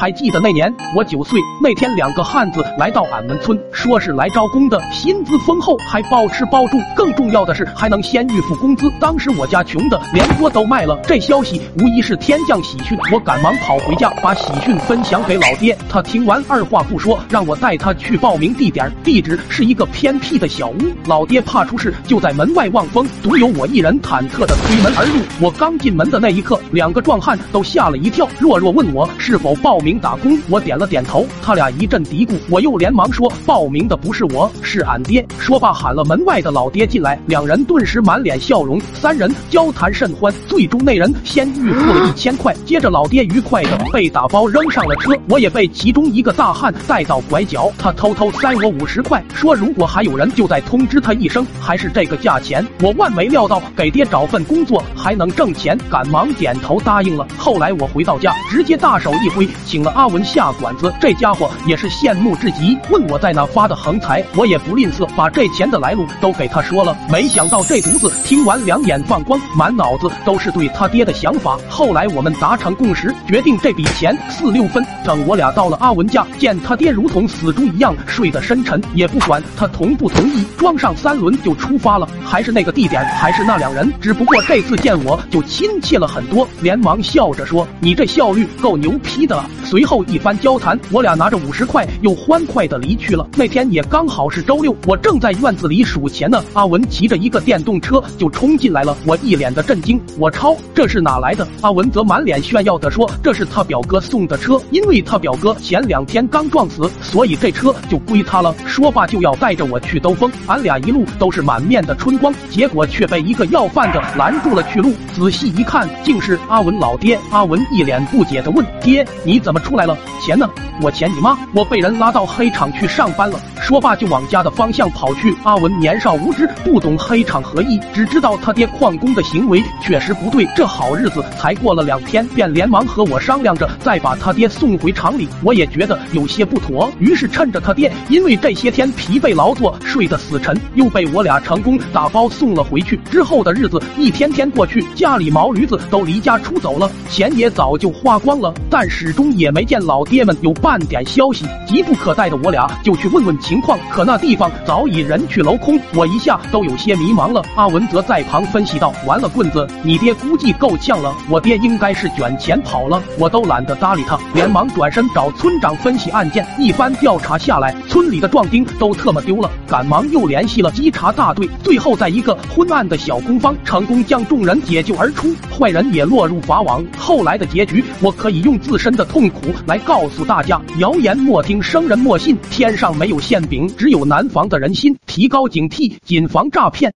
还记得那年我九岁那天，两个汉子来到俺们村，说是来招工的，薪资丰厚，还包吃包住，更重要的是还能先预付工资。当时我家穷的连锅都卖了，这消息无疑是天降喜讯。我赶忙跑回家，把喜讯分享给老爹。他听完，二话不说，让我带他去报名地点，地址是一个偏僻的小屋。老爹怕出事，就在门外望风，独有我一人忐忑的推门而入。我刚进门的那一刻，两个壮汉都吓了一跳，弱弱问我是否报名打工。我点了点头。他俩一阵嘀咕，我又连忙说报名的不是我，是俺爹。说罢喊了门外的老爹进来，两人顿时满脸笑容，三人交谈甚欢。最终那人先预付了一千块，接着老爹愉快的被打包扔上了车，我也被其中一个大汉带到拐角，他偷偷塞我五十块，说如果还有人就再通知他一声，还是这个价钱。我万没料到给爹找份工作还能挣钱，赶忙点头答应了。后来我回到家，直接大手一挥，请请了阿文下馆子。这家伙也是羡慕至极，问我在哪发的横财，我也不吝啬，把这钱的来路都给他说了。没想到这犊子听完两眼放光，满脑子都是对他爹的想法。后来我们达成共识，决定这笔钱四六分。等我俩到了阿文家，见他爹如同死猪一样睡得深沉，也不管他同不同意，装上三轮就出发了。还是那个地点，还是那两人，只不过这次见我就亲切了很多，连忙笑着说：“你这效率够牛批的。”随后一番交谈，我俩拿着五十块，又欢快的离去了。那天也刚好是周六，我正在院子里数钱呢。阿文骑着一个电动车就冲进来了，我一脸的震惊。我超，这是哪来的？阿文则满脸炫耀的说：“这是他表哥送的车，因为他表哥前两天刚撞死，所以这车就归他了。”说罢就要带着我去兜风。俺俩一路都是满面的春光，结果却被一个要饭的拦住了去路。仔细一看，竟是阿文老爹。阿文一脸不解的问：“爹，你怎么出来了？钱呢？我钱你妈！我被人拉到黑厂去上班了。”说罢就往家的方向跑去。阿文年少无知，不懂黑厂何意，只知道他爹旷工的行为确实不对。这好日子才过了两天，便连忙和我商量着再把他爹送回厂里。我也觉得有些不妥，于是趁着他爹因为这些天疲惫劳作睡得死沉，又被我俩成功打包送了回去。之后的日子一天天过去，家里毛驴子都离家出走了，钱也早就花光了，但始终也没见老爹们有半点消息。急不可待的我俩就去问问情况，可那地方早已人去楼空，我一下都有些迷茫了。阿文则在旁分析道：“完了，棍子，你爹估计够呛了，我爹应该是卷钱跑了。”我都懒得搭理他，连忙转身找村长分析案件。一番调查下来，村里的壮丁都特么丢了，赶忙又联系了稽查大队，最后在一个昏暗的小工坊，成功将众人解救而出，坏人也落入法网。后来的结局，我可以用自身的痛苦苦来告诉大家：谣言莫听，生人莫信，天上没有馅饼，只有难防的人心。提高警惕，谨防诈骗。